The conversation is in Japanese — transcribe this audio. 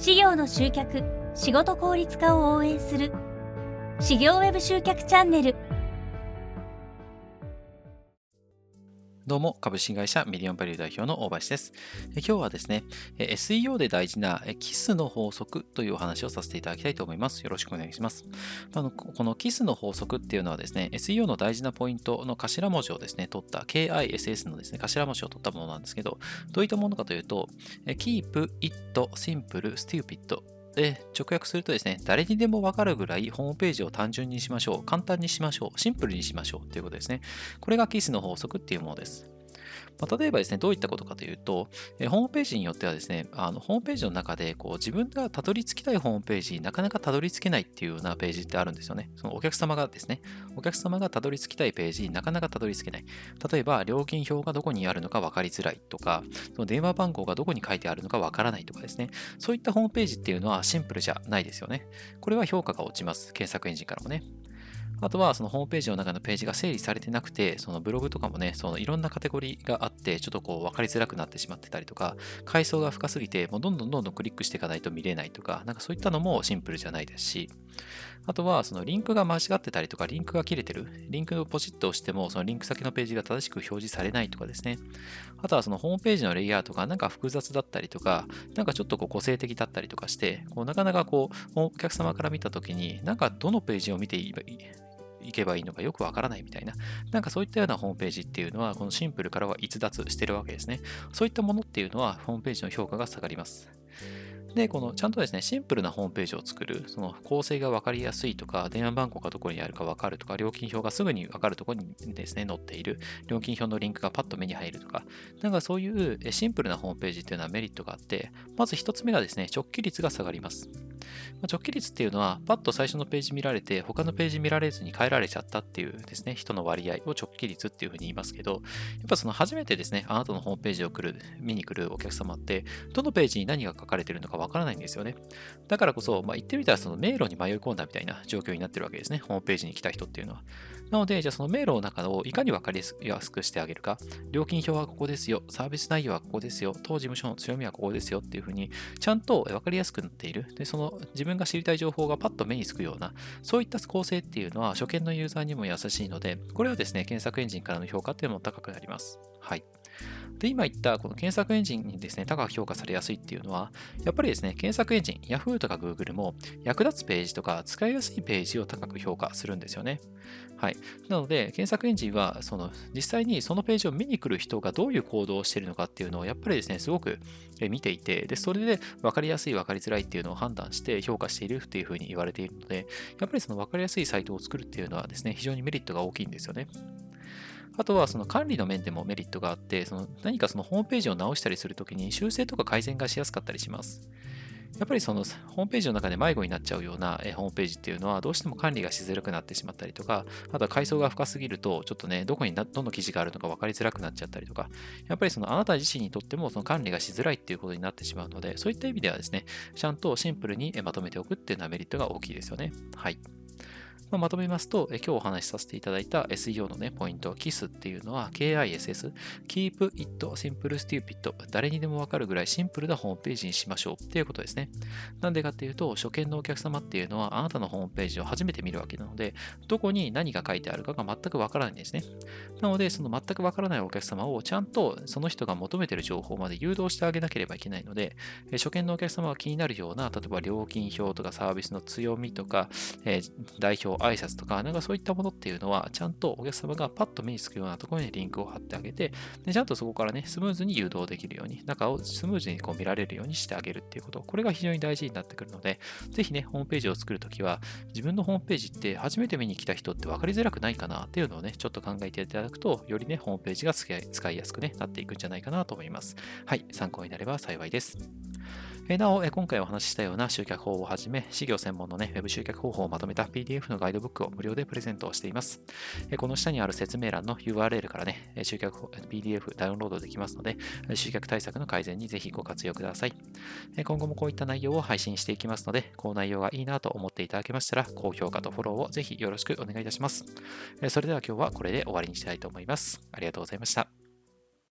事業の集客仕事効率化を応援する。事業ウェブ集客チャンネル。どうも、株式会社ミリオンバリュー代表の大橋です。今日はですね、SEO で大事なキスの法則というお話をさせていただきたいと思います。よろしくお願いします。あのこのキスの法則っていうのはですね、SEO の大事なポイントの頭文字をですね、取った KISS のですね、頭文字を取ったものなんですけど、どういったものかというと、Keep it simple, stupid で、直訳するとですね、誰にでもわかるぐらいホームページを単純にしましょう、簡単にしましょう、シンプルにしましょうということですね。これがキスの法則っていうものです。まあ、例えばですね、どういったことかというと、えホームページによってはですね、あのホームページの中でこう自分がたどり着きたいホームページになかなかたどり着けないっていうようなページってあるんですよね。そのお客様がですね、お客様がたどり着きたいページになかなかたどり着けない。例えば、料金表がどこにあるのか分かりづらいとか、その電話番号がどこに書いてあるのか分からないとかですね、そういったホームページっていうのはシンプルじゃないですよね。これは評価が落ちます。検索エンジンからもね。あとはそのホームページの中のページが整理されてなくて、そのブログとかもね、そのいろんなカテゴリーがあって、ちょっとこう分かりづらくなってしまってたりとか、階層が深すぎて、もうどんどんどんどんクリックしていかないと見れないとか、なんかそういったのもシンプルじゃないですし、あとはそのリンクが間違ってたりとか、リンクが切れてる、リンクをポチッと押しても、そのリンク先のページが正しく表示されないとかですね。あとはそのホームページのレイアウトがなんか複雑だったりとか、なんかちょっとこう個性的だったりとかして、こうなかなかこう、お客様から見たときに、なんかどのページを見ていいいけばいいのかよくわからないみたいな、なんかそういったようなホームページっていうのは、このシンプルからは逸脱してるわけですね。そういったものっていうのは、ホームページの評価が下がります。で、このちゃんとですね、シンプルなホームページを作る、その構成が分かりやすいとか、電話番号がどこにあるか分かるとか、料金表がすぐに分かるところにですね、載っている、料金表のリンクがパッと目に入るとか、なんかそういうシンプルなホームページっていうのはメリットがあって、まず一つ目がですね、直帰率が下がります。直帰率っていうのは、パッと最初のページ見られて、他のページ見られずに変えられちゃったっていうですね、人の割合を直帰率っていうふうに言いますけど、やっぱその初めてですね、あなたのホームページを来る、見に来るお客様って、どのページに何が書かれてるのかわからないんですよね。だからこそ、まあ、言ってみたらその迷路に迷い込んだみたいな状況になってるわけですね。ホームページに来た人っていうのは。なので、じゃあその迷路の中をいかに分かりやすくしてあげるか。料金表はここですよ。サービス内容はここですよ。当事務所の強みはここですよっていうふうに、ちゃんと分かりやすくなっている。で、その自分が知りたい情報がパッと目につくような、そういった構成っていうのは初見のユーザーにも優しいので、これはですね、検索エンジンからの評価っていうのも高くなります。はい。で、今言ったこの検索エンジンにですね、高く評価されやすいっていうのは、やっぱりですね、検索エンジン、Yahoo とか Google も役立つページとか使いやすいページを高く評価するんですよね。はい。なので、検索エンジンは、その、実際にそのページを見に来る人がどういう行動をしているのかっていうのを、やっぱりですね、すごく見ていて、で、それで分かりやすい、分かりづらいっていうのを判断して評価しているっていうふうに言われているので、やっぱりその分かりやすいサイトを作るっていうのはですね、非常にメリットが大きいんですよね。あとはその管理の面でもメリットがあって、その何かそのホームページを直したりするときに修正とか改善がしやすかったりします。やっぱりそのホームページの中で迷子になっちゃうようなホームページっていうのはどうしても管理がしづらくなってしまったりとか、あとは階層が深すぎるとちょっとね、どこにどの記事があるのか分かりづらくなっちゃったりとか、やっぱりそのあなた自身にとってもその管理がしづらいっていうことになってしまうので、そういった意味ではですね、ちゃんとシンプルにまとめておくっていうのはメリットが大きいですよね。はい。まあ、まとめますと、え今日お話しさせていただいた SEO のね、ポイント、KISS っていうのは KISS、Keep It Simple Stupid 誰にでもわかるぐらいシンプルなホームページにしましょうっていうことですね。なんでかっていうと、初見のお客様っていうのはあなたのホームページを初めて見るわけなので、どこに何が書いてあるかが全くわからないんですね。なので、その全くわからないお客様をちゃんとその人が求めてる情報まで誘導してあげなければいけないので、初見のお客様が気になるような、例えば料金表とかサービスの強みとか、え、代表挨拶とか、なんかそういったものっていうのは、ちゃんとお客様がパッと目につくようなところにリンクを貼ってあげて、でちゃんとそこからね、スムーズに誘導できるように、中をスムーズにこう見られるようにしてあげるっていうこと、これが非常に大事になってくるので、ぜひね、ホームページを作るときは、自分のホームページって初めて見に来た人って分かりづらくないかなっていうのをね、ちょっと考えていただくと、よりね、ホームページが使いやすく、ね、なっていくんじゃないかなと思います。はい、参考になれば幸いです。なお、今回お話ししたような集客法をはじめ、事業専門のね、ウェブ集客方法をまとめた PDF のガイドブックを無料でプレゼントをしています。この下にある説明欄の URL からね、集客 PDF ダウンロードできますので、集客対策の改善にぜひご活用ください。今後もこういった内容を配信していきますので、こう内容がいいなと思っていただけましたら、高評価とフォローをぜひよろしくお願いいたします。それでは今日はこれで終わりにしたいと思います。ありがとうございました。